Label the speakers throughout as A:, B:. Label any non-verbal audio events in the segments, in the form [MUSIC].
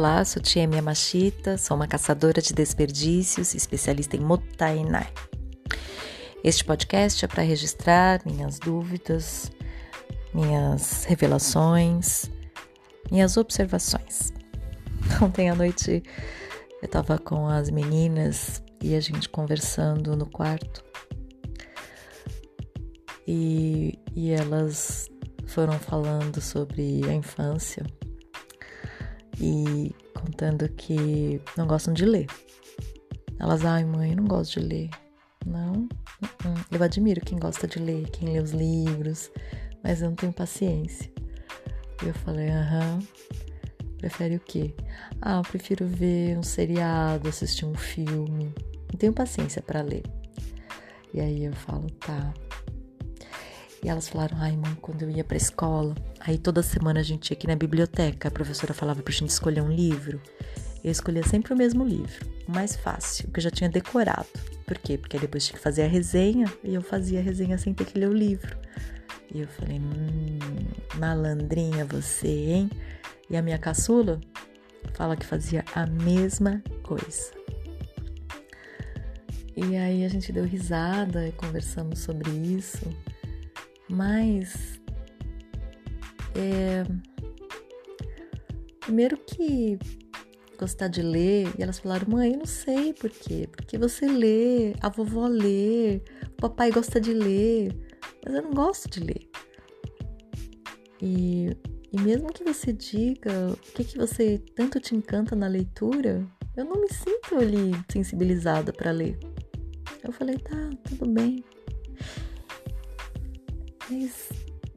A: Olá, sou Tia Yamashita, sou uma caçadora de desperdícios, especialista em Motainai. Este podcast é para registrar minhas dúvidas, minhas revelações, minhas observações. [LAUGHS] Ontem à noite eu estava com as meninas e a gente conversando no quarto e, e elas foram falando sobre a infância e contando que não gostam de ler. Elas, ai mãe, eu não gosto de ler. Não, uh-uh. eu admiro quem gosta de ler, quem lê os livros, mas eu não tenho paciência. E eu falei, aham, prefere o quê? Ah, eu prefiro ver um seriado, assistir um filme. Não tenho paciência para ler. E aí eu falo, tá, e elas falaram: ai, mãe, quando eu ia pra escola, aí toda semana a gente ia aqui na biblioteca, a professora falava pra gente escolher um livro. Eu escolhia sempre o mesmo livro, o mais fácil, o que eu já tinha decorado. Por quê? Porque depois tinha que fazer a resenha e eu fazia a resenha sem ter que ler o livro. E eu falei: hum, malandrinha você, hein? E a minha caçula fala que fazia a mesma coisa. E aí a gente deu risada e conversamos sobre isso. Mas é, primeiro que gostar de ler, e elas falaram, mãe, eu não sei por quê. Porque você lê, a vovó lê, o papai gosta de ler, mas eu não gosto de ler. E, e mesmo que você diga o que, que você tanto te encanta na leitura, eu não me sinto ali sensibilizada para ler. Eu falei, tá, tudo bem. Mas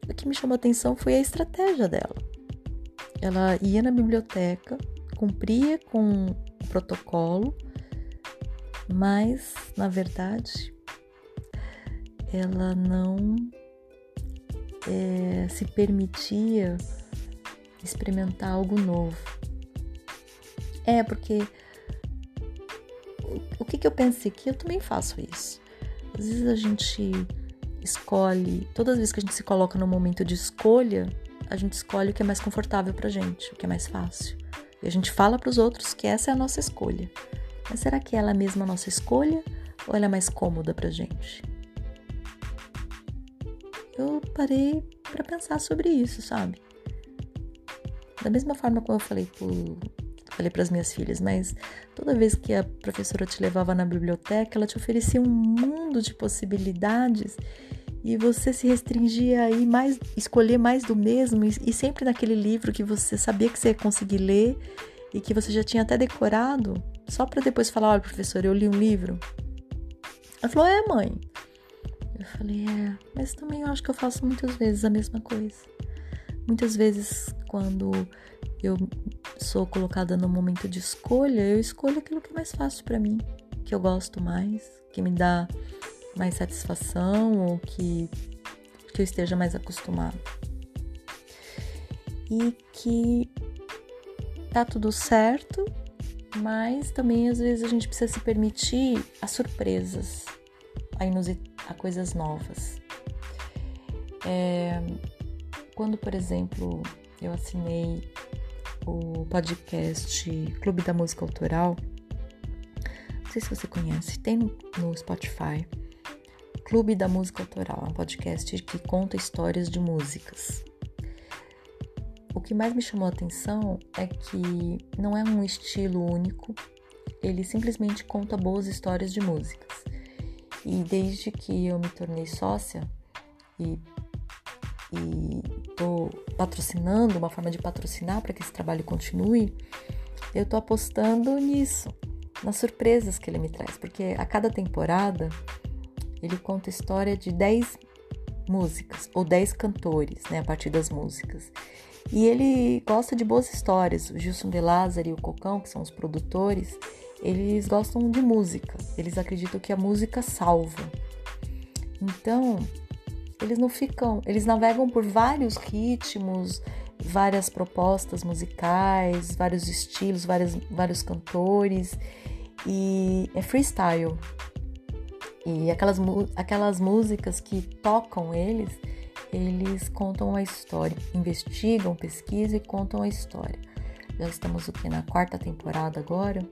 A: o que me chamou a atenção foi a estratégia dela. Ela ia na biblioteca, cumpria com o protocolo, mas na verdade ela não é, se permitia experimentar algo novo. É, porque o que, que eu pensei que eu também faço isso. Às vezes a gente escolhe, todas as vezes que a gente se coloca no momento de escolha, a gente escolhe o que é mais confortável pra gente, o que é mais fácil. E a gente fala para os outros que essa é a nossa escolha. Mas será que ela é mesma a nossa escolha ou ela é mais cômoda pra gente? Eu parei para pensar sobre isso, sabe? Da mesma forma como eu falei pro, falei para as minhas filhas, mas toda vez que a professora te levava na biblioteca, ela te oferecia um mundo de possibilidades e você se restringia a ir mais, escolher mais do mesmo e, e sempre naquele livro que você sabia que você ia conseguir ler e que você já tinha até decorado, só para depois falar, olha, professor, eu li um livro. Ela falou, é, mãe. Eu falei, é, mas também eu acho que eu faço muitas vezes a mesma coisa. Muitas vezes, quando eu sou colocada no momento de escolha, eu escolho aquilo que é mais fácil para mim, que eu gosto mais, que me dá mais satisfação ou que, que eu esteja mais acostumado. E que tá tudo certo, mas também às vezes a gente precisa se permitir as surpresas, a, a coisas novas. É, quando, por exemplo, eu assinei o podcast Clube da Música Autoral, não sei se você conhece, tem no Spotify. Clube da Música Autoral, é um podcast que conta histórias de músicas. O que mais me chamou a atenção é que não é um estilo único, ele simplesmente conta boas histórias de músicas. E desde que eu me tornei sócia e estou patrocinando, uma forma de patrocinar para que esse trabalho continue, eu estou apostando nisso, nas surpresas que ele me traz, porque a cada temporada ele conta história de 10 músicas ou 10 cantores, né, a partir das músicas. E ele gosta de boas histórias. O Gilson De Lázaro e o Cocão, que são os produtores, eles gostam de música. Eles acreditam que a música salva. Então, eles não ficam, eles navegam por vários ritmos, várias propostas musicais, vários estilos, vários, vários cantores e é freestyle. E aquelas, aquelas músicas que tocam eles, eles contam a história, investigam, pesquisam e contam a história. Já estamos o que na quarta temporada agora,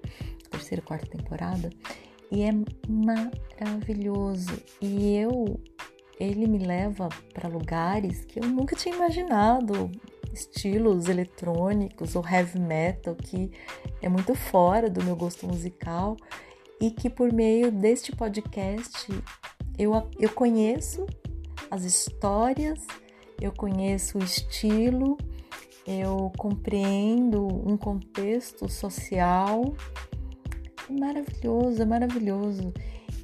A: terceira, quarta temporada, e é maravilhoso. E eu, ele me leva para lugares que eu nunca tinha imaginado, estilos eletrônicos ou heavy metal que é muito fora do meu gosto musical e que por meio deste podcast eu, eu conheço as histórias, eu conheço o estilo, eu compreendo um contexto social. Maravilhoso, é maravilhoso.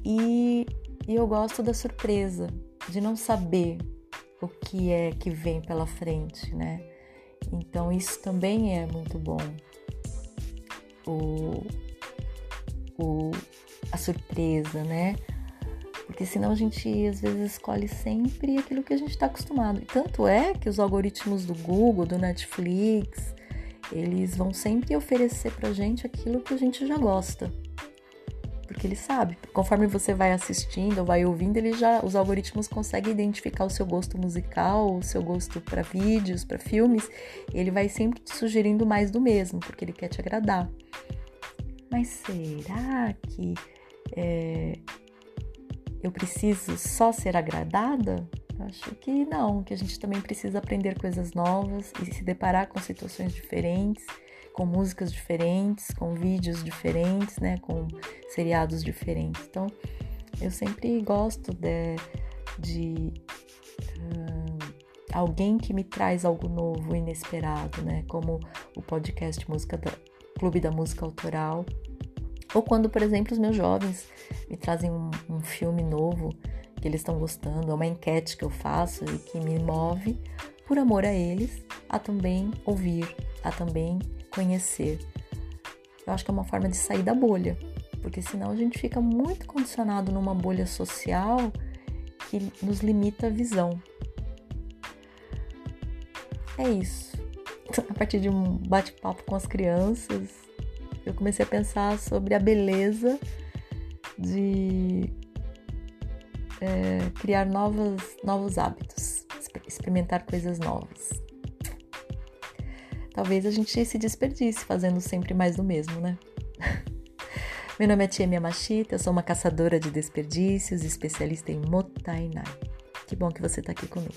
A: E, e eu gosto da surpresa, de não saber o que é que vem pela frente, né? Então isso também é muito bom. O, o, a surpresa, né? Porque senão a gente às vezes escolhe sempre aquilo que a gente está acostumado. Tanto é que os algoritmos do Google, do Netflix, eles vão sempre oferecer pra gente aquilo que a gente já gosta. Porque ele sabe, conforme você vai assistindo vai ouvindo, ele já os algoritmos conseguem identificar o seu gosto musical, o seu gosto para vídeos, para filmes, ele vai sempre te sugerindo mais do mesmo, porque ele quer te agradar. Mas será que é, eu preciso só ser agradada? Acho que não, que a gente também precisa aprender coisas novas e se deparar com situações diferentes, com músicas diferentes, com vídeos diferentes, né, com seriados diferentes. Então, eu sempre gosto de, de uh, alguém que me traz algo novo, inesperado, né, como o podcast Música da, Clube da Música Autoral, ou quando, por exemplo, os meus jovens me trazem um, um filme novo que eles estão gostando, é uma enquete que eu faço e que me move por amor a eles, a também ouvir, a também conhecer. Eu acho que é uma forma de sair da bolha, porque senão a gente fica muito condicionado numa bolha social que nos limita a visão. É isso. [LAUGHS] A partir de um bate-papo com as crianças, eu comecei a pensar sobre a beleza de é, criar novos, novos hábitos, experimentar coisas novas. Talvez a gente se desperdice fazendo sempre mais do mesmo, né? [LAUGHS] Meu nome é Tia Miyamashita, eu sou uma caçadora de desperdícios, especialista em Motainai. Que bom que você está aqui comigo.